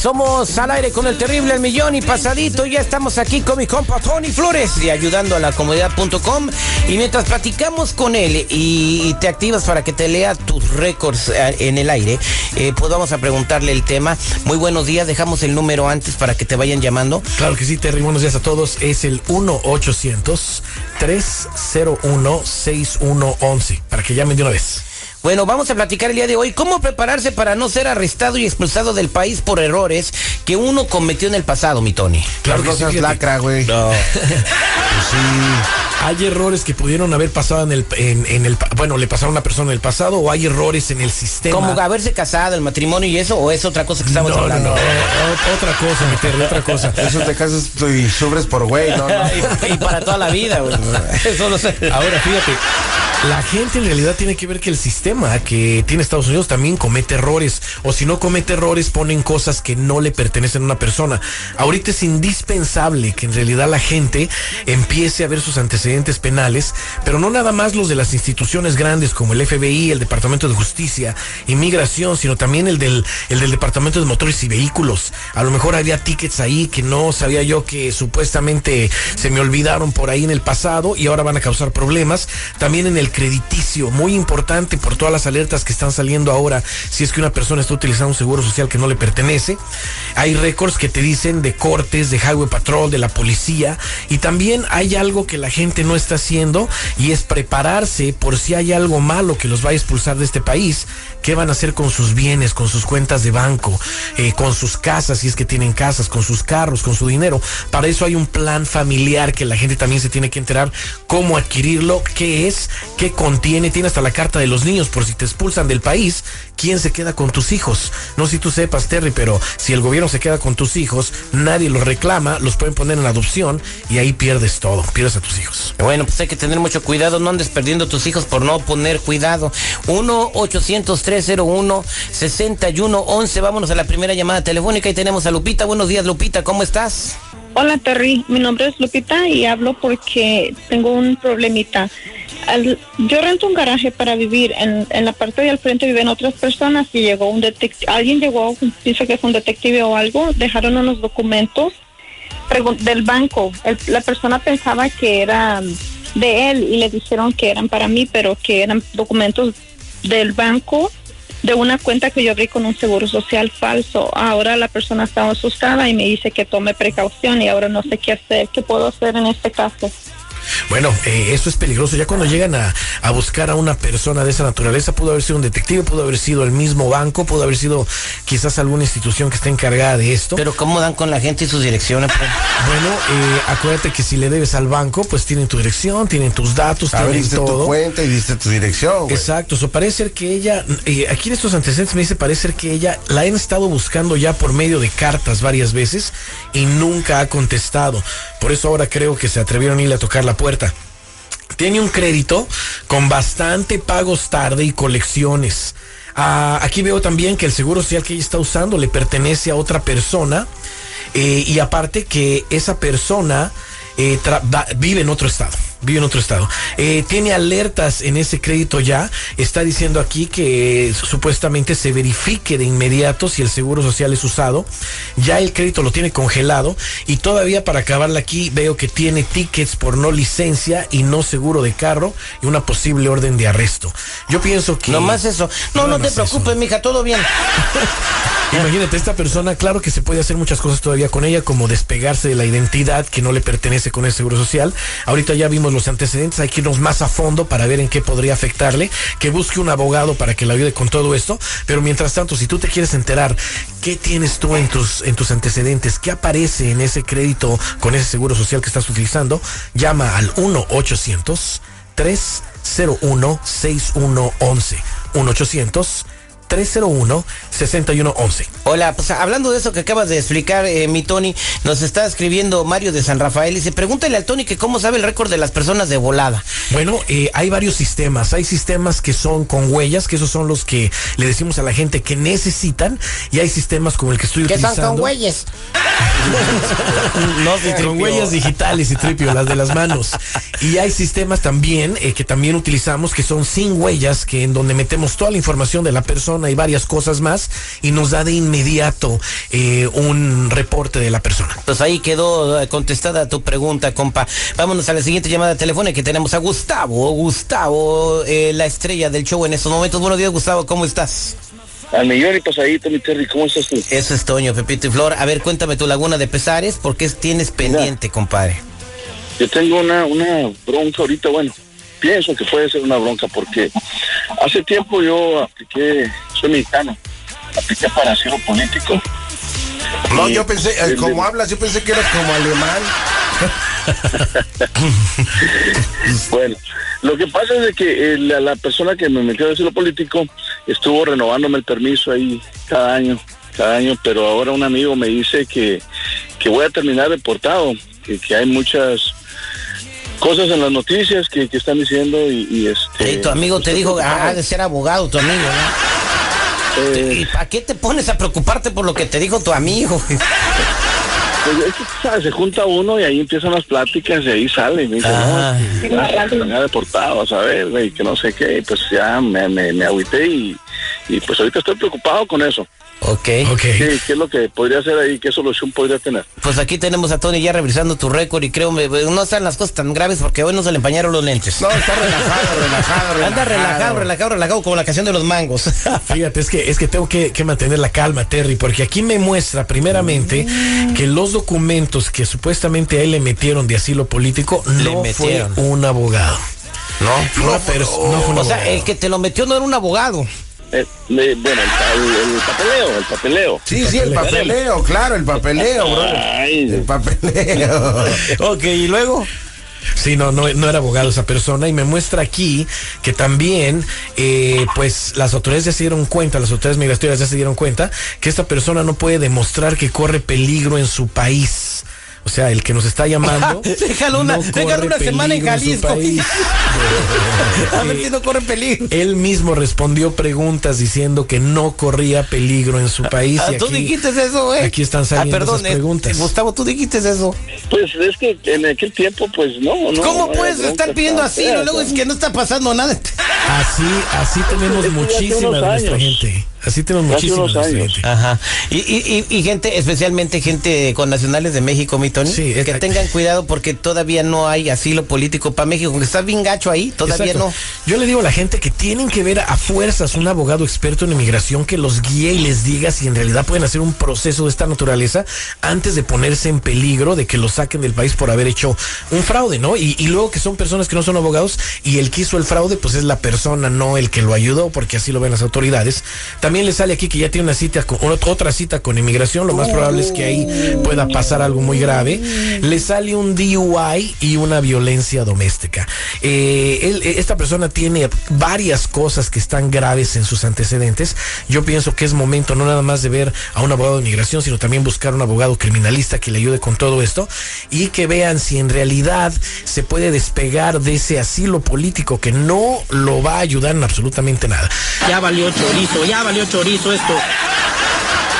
Somos al aire con el terrible El Millón y pasadito. Ya estamos aquí con mi compa Tony Flores y ayudando a la. Y mientras platicamos con él y, y te activas para que te lea tus récords eh, en el aire, eh, pues vamos a preguntarle el tema. Muy buenos días, dejamos el número antes para que te vayan llamando. Claro que sí, Terry, buenos días a todos. Es el 1-800-301-6111. Para que llamen de una vez. Bueno, vamos a platicar el día de hoy cómo prepararse para no ser arrestado y expulsado del país por errores que uno cometió en el pasado, mi Tony. Claro que no sí, lacra, güey. No. Hay errores que pudieron haber pasado en el, en, en el, bueno, le pasaron a una persona en el pasado o hay errores en el sistema. Como haberse casado, el matrimonio y eso, o es otra cosa que estamos no, no, hablando. no, o- otra cosa, mi Terry, otra cosa. Eso te casas y sufres por güey, no, no. y, y para toda la vida, güey. Eso no sé. Ahora, fíjate, la gente en realidad tiene que ver que el sistema que tiene Estados Unidos también comete errores. O si no comete errores, ponen cosas que no le pertenecen a una persona. Ahorita es indispensable que en realidad la gente empiece a ver sus antecedentes penales, pero no nada más los de las instituciones grandes como el FBI, el Departamento de Justicia, Inmigración, sino también el del, el del Departamento de Motores y Vehículos. A lo mejor había tickets ahí que no sabía yo que supuestamente se me olvidaron por ahí en el pasado y ahora van a causar problemas. También en el crediticio, muy importante por todas las alertas que están saliendo ahora si es que una persona está utilizando un seguro social que no le pertenece. Hay récords que te dicen de cortes, de Highway Patrol, de la policía y también hay algo que la gente no está haciendo y es prepararse por si hay algo malo que los va a expulsar de este país. ¿Qué van a hacer con sus bienes, con sus cuentas de banco, eh, con sus casas, si es que tienen casas, con sus carros, con su dinero? Para eso hay un plan familiar que la gente también se tiene que enterar cómo adquirirlo, qué es, qué contiene. Tiene hasta la carta de los niños por si te expulsan del país. ¿Quién se queda con tus hijos? No sé si tú sepas, Terry, pero si el gobierno se queda con tus hijos, nadie los reclama, los pueden poner en adopción y ahí pierdes todo, pierdes a tus hijos. Bueno, pues hay que tener mucho cuidado, no andes perdiendo tus hijos por no poner cuidado. 1-800-301-6111. Vámonos a la primera llamada telefónica y tenemos a Lupita. Buenos días, Lupita, ¿cómo estás? Hola Terry, mi nombre es Lupita y hablo porque tengo un problemita. Al- yo rento un garaje para vivir. En, en la parte de al frente viven otras personas y llegó un detective. Alguien llegó, dice que es un detective o algo, dejaron unos documentos del banco. La persona pensaba que eran de él y le dijeron que eran para mí, pero que eran documentos del banco de una cuenta que yo abrí con un seguro social falso. Ahora la persona está asustada y me dice que tome precaución y ahora no sé qué hacer. ¿Qué puedo hacer en este caso? Bueno, eh, eso es peligroso. Ya cuando llegan a, a buscar a una persona de esa naturaleza, pudo haber sido un detective, pudo haber sido el mismo banco, pudo haber sido quizás alguna institución que esté encargada de esto. Pero ¿cómo dan con la gente y sus direcciones? pues? bueno, eh, acuérdate que si le debes al banco, pues tienen tu dirección, tienen tus datos, tienen Abriste tu todo. cuenta y diste tu dirección, güey. Exacto, so parece ser que ella, eh, aquí en estos antecedentes me dice, parece ser que ella la han estado buscando ya por medio de cartas varias veces y nunca ha contestado. Por eso ahora creo que se atrevieron a irle a tocar la puerta. Tiene un crédito con bastante pagos tarde y colecciones. Ah, aquí veo también que el seguro social que ella está usando le pertenece a otra persona eh, y aparte que esa persona eh, vive en otro estado. Vive en otro estado. Eh, tiene alertas en ese crédito ya. Está diciendo aquí que supuestamente se verifique de inmediato si el seguro social es usado. Ya el crédito lo tiene congelado. Y todavía para acabarla aquí veo que tiene tickets por no licencia y no seguro de carro y una posible orden de arresto. Yo pienso que... No más eso. No, no te eso. preocupes, mija, todo bien. Imagínate, esta persona, claro que se puede hacer muchas cosas todavía con ella, como despegarse de la identidad que no le pertenece con el seguro social. Ahorita ya vimos los antecedentes, hay que irnos más a fondo para ver en qué podría afectarle, que busque un abogado para que la ayude con todo esto. Pero mientras tanto, si tú te quieres enterar qué tienes tú en tus, en tus antecedentes, qué aparece en ese crédito con ese seguro social que estás utilizando, llama al 1 800 301 6111 1 800 301-6111. Hola, pues hablando de eso que acabas de explicar, eh, mi Tony, nos está escribiendo Mario de San Rafael y dice, pregúntale al Tony que cómo sabe el récord de las personas de volada. Bueno, eh, hay varios sistemas. Hay sistemas que son con huellas, que esos son los que le decimos a la gente que necesitan, y hay sistemas como el que estoy ¿Qué son utilizando. con güeyes? no, con huellas digitales y tripio, las de las manos. Y hay sistemas también eh, que también utilizamos que son sin huellas, que en donde metemos toda la información de la persona y varias cosas más y nos da de inmediato eh, un reporte de la persona. Pues ahí quedó eh, contestada tu pregunta, compa. Vámonos a la siguiente llamada telefónica que tenemos a Gustavo. Gustavo, eh, la estrella del show en estos momentos. Buenos días, Gustavo, ¿cómo estás? Al millón y pasadito, mi Terry, ¿cómo estás tú? Eso es Toño, Pepito y Flor. A ver, cuéntame tu laguna de pesares, ¿por qué tienes pendiente, compadre? Yo tengo una, una bronca ahorita, bueno, pienso que puede ser una bronca porque hace tiempo yo apliqué, soy mexicano, apliqué para asilo político. No, yo pensé, eh, como hablas, yo pensé que eras como alemán. Bueno, lo que pasa es de que eh, la, la persona que me metió a asilo político estuvo renovándome el permiso ahí cada año, cada año, pero ahora un amigo me dice que, que voy a terminar deportado, que, que hay muchas cosas en las noticias que, que están diciendo y, y, este... Y tu amigo te dijo, ah, ha de ser abogado tu amigo, ¿no? eh, ¿Y para qué te pones a preocuparte por lo que te dijo tu amigo? Pues es que, ¿sabes? Se junta uno y ahí empiezan las pláticas y ahí sale. Y me dice, Ah. no, vas a terminar deportado, a saber, güey, que no sé qué. Y pues ya me, me, me agüité y, y pues ahorita estoy preocupado con eso. Ok. Ok. ¿Qué, ¿Qué es lo que podría hacer ahí? ¿Qué solución podría tener? Pues aquí tenemos a Tony ya revisando tu récord y creo me, no están las cosas tan graves porque hoy no se le empañaron los lentes. No, está relajado, relajado, relajado. Anda relajado, relajado, relajado, como la canción de los mangos. Fíjate, es que, es que tengo que, que mantener la calma, Terry, porque aquí me muestra primeramente que los documentos que supuestamente a él le metieron de asilo político Le no fue metieron. un abogado. No, Fue una perso- no fue un O sea, el que te lo metió no era un abogado. Eh, bueno, el, el- el papeleo, el papeleo. Sí, sí, el papeleo, claro, el papeleo, bro. Ay, El papeleo. Ok, y luego. Sí, no, no, no era abogado esa persona y me muestra aquí que también, eh, pues las autoridades ya se dieron cuenta, las autoridades migratorias ya se dieron cuenta que esta persona no puede demostrar que corre peligro en su país. O sea, el que nos está llamando. Déjalo una, no déjalo una semana en Jalisco. país. a ver si no corre peligro. Él mismo respondió preguntas diciendo que no corría peligro en su país. Ah, y tú aquí- dijiste eso, güey. Aquí están saliendo ah, perdón, esas preguntas. eh, Gustavo, tú dijiste eso. Pues es que en aquel tiempo, pues no, no. ¿Cómo no puedes estar pidiendo fea, Luego es que no está pasando nada. Así, así tenemos muchísima de nuestra gente. Así tenemos gente. Ajá. Y, y, y, y gente, especialmente gente con nacionales de México, mi Tony, Sí, que exacto. tengan cuidado porque todavía no hay asilo político para México, que está bien gacho ahí, todavía Exacto. no. Yo le digo a la gente que tienen que ver a fuerzas un abogado experto en inmigración que los guíe y les diga si en realidad pueden hacer un proceso de esta naturaleza antes de ponerse en peligro de que los saquen del país por haber hecho un fraude, ¿no? Y, y luego que son personas que no son abogados y el que hizo el fraude, pues es la persona, no el que lo ayudó, porque así lo ven las autoridades. También le sale aquí que ya tiene una cita con ot- otra cita con inmigración, lo más probable es que ahí pueda pasar algo muy grave. Le sale un DUI y una violencia doméstica. Eh, eh, esta persona tiene varias cosas que están graves en sus antecedentes. Yo pienso que es momento no nada más de ver a un abogado de inmigración, sino también buscar un abogado criminalista que le ayude con todo esto y que vean si en realidad se puede despegar de ese asilo político que no lo va a ayudar en absolutamente nada. Ya valió chorizo, ya valió chorizo esto.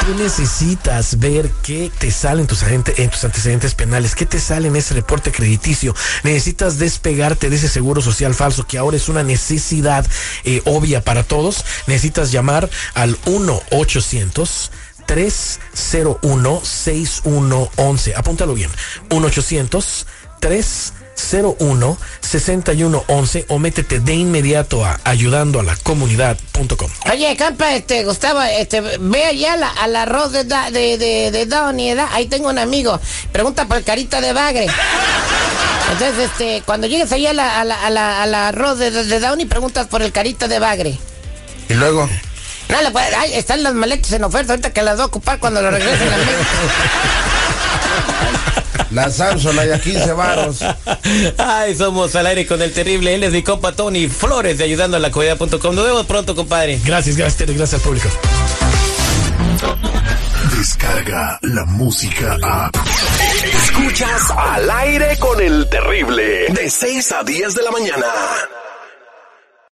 Tú necesitas ver qué te sale en tus, en tus antecedentes penales, qué te sale en ese reporte crediticio. Necesitas despegarte de ese seguro social falso que ahora es una necesidad eh, obvia para todos. Necesitas llamar al 1-800. 301-6111. Apúntalo bien. 1-800-301-6111 o métete de inmediato a ayudando a la comunidad.com. Oye, campa, este, Gustavo, este, ve allá la- al arroz de, Da- de, de, de ¿verdad? Ahí tengo un amigo. Pregunta por el carita de bagre. Entonces, este, cuando llegues allá a la, a la, arroz de, de, Downey, preguntas por el carita de bagre. Y luego, No, están las maletas en oferta ahorita que las voy a ocupar cuando lo regresen a. La Samsung, la de a 15 varos. Ay, somos al aire con el terrible. Él es mi compa Tony Flores de ayudando a la comunidad.com. Nos vemos pronto, compadre. Gracias, gracias, Tere, gracias al público. Descarga la música a. Escuchas al aire con el terrible. De 6 a 10 de la mañana.